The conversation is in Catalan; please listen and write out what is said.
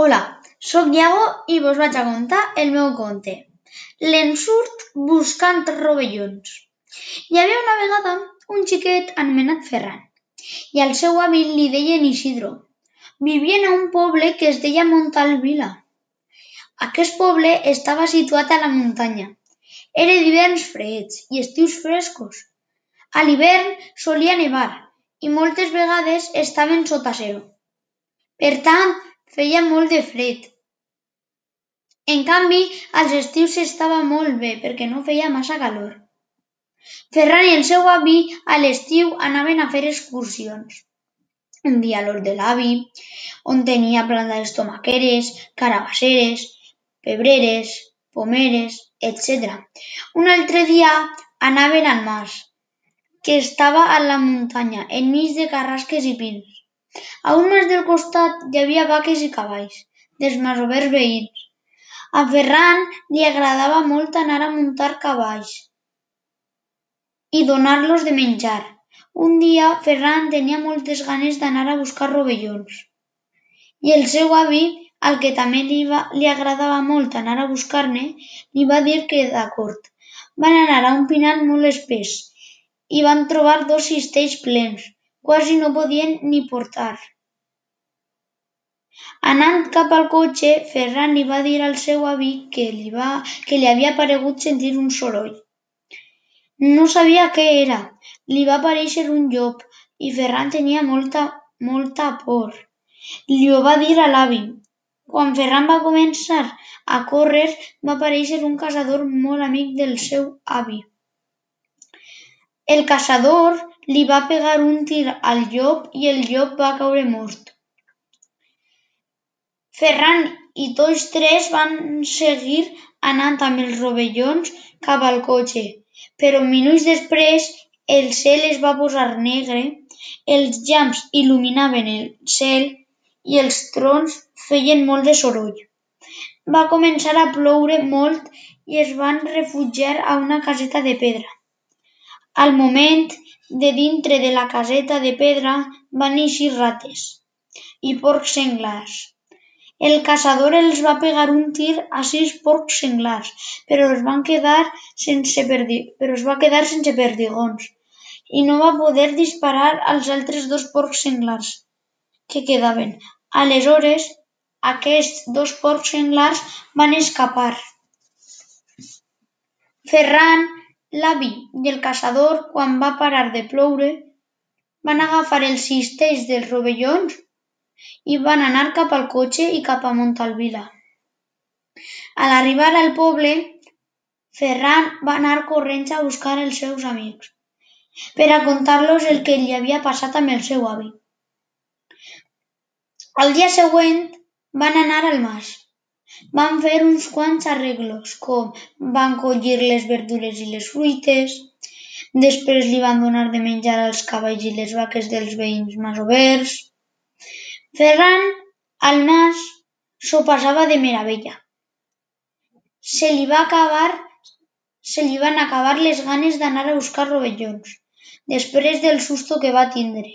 Hola, soc Iago i vos vaig a contar el meu conte. L'ensurt buscant rovellons. Hi havia una vegada un xiquet anomenat Ferran i al seu avi li deien Isidro. Vivien a un poble que es deia Montalvila. Aquest poble estava situat a la muntanya. Era d'hiverns freds i estius frescos. A l'hivern solia nevar i moltes vegades estaven sota zero. Per tant, feia molt de fred. En canvi, als estius estava molt bé perquè no feia massa calor. Ferran i el seu avi a l'estiu anaven a fer excursions. Un dia l'hort de l'avi, on tenia plantades tomaqueres, carabasseres, pebreres, pomeres, etc. Un altre dia anaven al mas, que estava a la muntanya, enmig de carrasques i pins. A un mas del costat hi havia vaques i cavalls, dels masovers veïns. A Ferran li agradava molt anar a muntar cavalls i donar-los de menjar. Un dia Ferran tenia moltes ganes d'anar a buscar rovellons i el seu avi, al que també li, va, li agradava molt anar a buscar-ne, li va dir que d'acord. Van anar a un pinar molt espès i van trobar dos cistells plens, quasi no podien ni portar. Anant cap al cotxe, Ferran li va dir al seu avi que li, va, que li havia paregut sentir un soroll. No sabia què era. Li va aparèixer un llop i Ferran tenia molta, molta por. Li ho va dir a l'avi. Quan Ferran va començar a córrer, va aparèixer un caçador molt amic del seu avi. El caçador li va pegar un tir al llop i el llop va caure mort. Ferran i tots tres van seguir anant amb els rovellons cap al cotxe, però minuts després el cel es va posar negre, els llamps il·luminaven el cel i els trons feien molt de soroll. Va començar a ploure molt i es van refugiar a una caseta de pedra. Al moment, de dintre de la caseta de pedra van eixir rates i porcs senglars. El caçador els va pegar un tir a sis porcs senglars, però es van quedar sense perdi... però es va quedar sense perdigons i no va poder disparar als altres dos porcs senglars que quedaven. Aleshores, aquests dos porcs senglars van escapar. Ferran, l'avi i el caçador, quan va parar de ploure, van agafar els cistells dels rovellons i van anar cap al cotxe i cap a Montalvila. A l'arribar al poble, Ferran va anar corrents a buscar els seus amics per a contar-los el que li havia passat amb el seu avi. Al dia següent van anar al mas. Van fer uns quants arreglos, com van collir les verdures i les fruites, després li van donar de menjar als cavalls i les vaques dels veïns masovers, Ferran, al mas, s'ho passava de meravella. Se li va acabar se li van acabar les ganes d'anar a buscar rovellons, després del susto que va tindre.